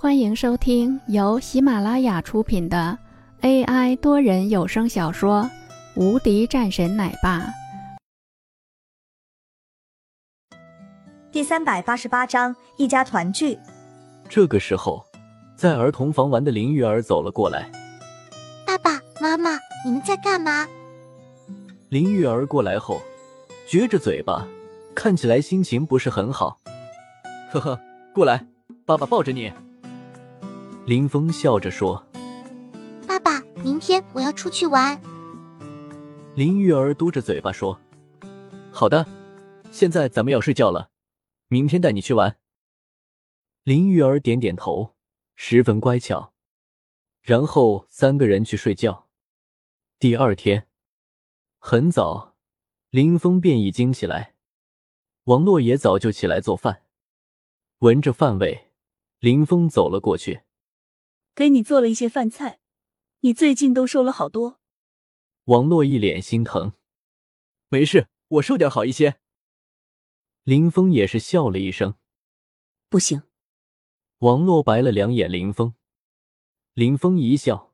欢迎收听由喜马拉雅出品的 AI 多人有声小说《无敌战神奶爸》第三百八十八章一家团聚。这个时候，在儿童房玩的林玉儿走了过来。爸爸妈妈，你们在干嘛？林玉儿过来后，撅着嘴巴，看起来心情不是很好。呵呵，过来，爸爸抱着你。林峰笑着说：“爸爸，明天我要出去玩。”林玉儿嘟着嘴巴说：“好的，现在咱们要睡觉了，明天带你去玩。”林玉儿点点头，十分乖巧。然后三个人去睡觉。第二天很早，林峰便已经起来，王洛也早就起来做饭。闻着饭味，林峰走了过去。给你做了一些饭菜，你最近都瘦了好多。王洛一脸心疼，没事，我瘦点好一些。林峰也是笑了一声，不行。王洛白了两眼林峰，林峰一笑，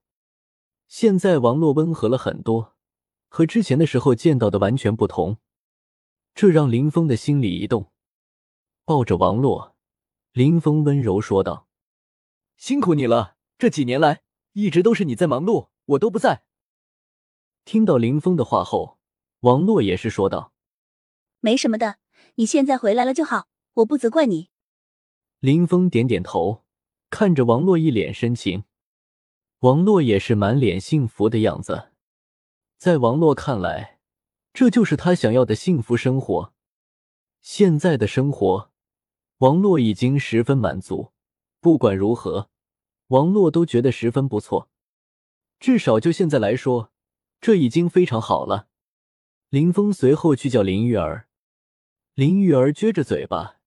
现在王洛温和了很多，和之前的时候见到的完全不同，这让林峰的心里一动，抱着王洛，林峰温柔说道：“辛苦你了。”这几年来，一直都是你在忙碌，我都不在。听到林峰的话后，王洛也是说道：“没什么的，你现在回来了就好，我不责怪你。”林峰点点头，看着王洛一脸深情。王洛也是满脸幸福的样子，在王洛看来，这就是他想要的幸福生活。现在的生活，王洛已经十分满足。不管如何。王洛都觉得十分不错，至少就现在来说，这已经非常好了。林峰随后去叫林玉儿，林玉儿撅着嘴巴，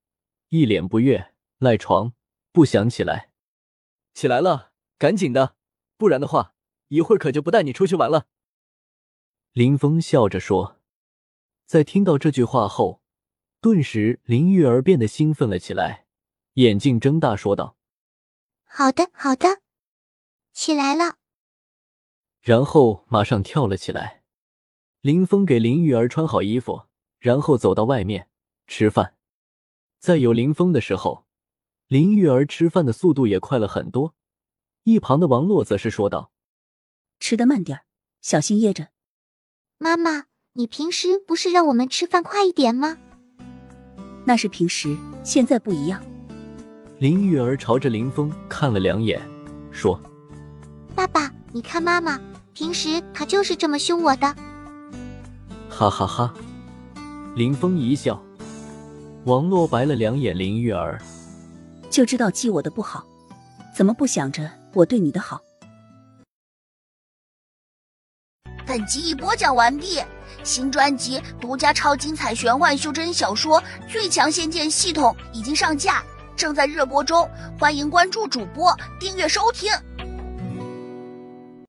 一脸不悦，赖床不想起来。起来了，赶紧的，不然的话，一会儿可就不带你出去玩了。林峰笑着说，在听到这句话后，顿时林玉儿变得兴奋了起来，眼睛睁大说道。好的，好的，起来了。然后马上跳了起来。林峰给林玉儿穿好衣服，然后走到外面吃饭。在有林峰的时候，林玉儿吃饭的速度也快了很多。一旁的王洛则是说道：“吃的慢点小心噎着。”妈妈，你平时不是让我们吃饭快一点吗？那是平时，现在不一样。林玉儿朝着林峰看了两眼，说：“爸爸，你看妈妈，平时她就是这么凶我的。”哈哈哈！林峰一笑。王洛白了两眼林玉儿，就知道记我的不好，怎么不想着我对你的好？本集已播讲完毕，新专辑独家超精彩玄幻修真小说《最强仙剑系统》已经上架。正在热播中，欢迎关注主播，订阅收听。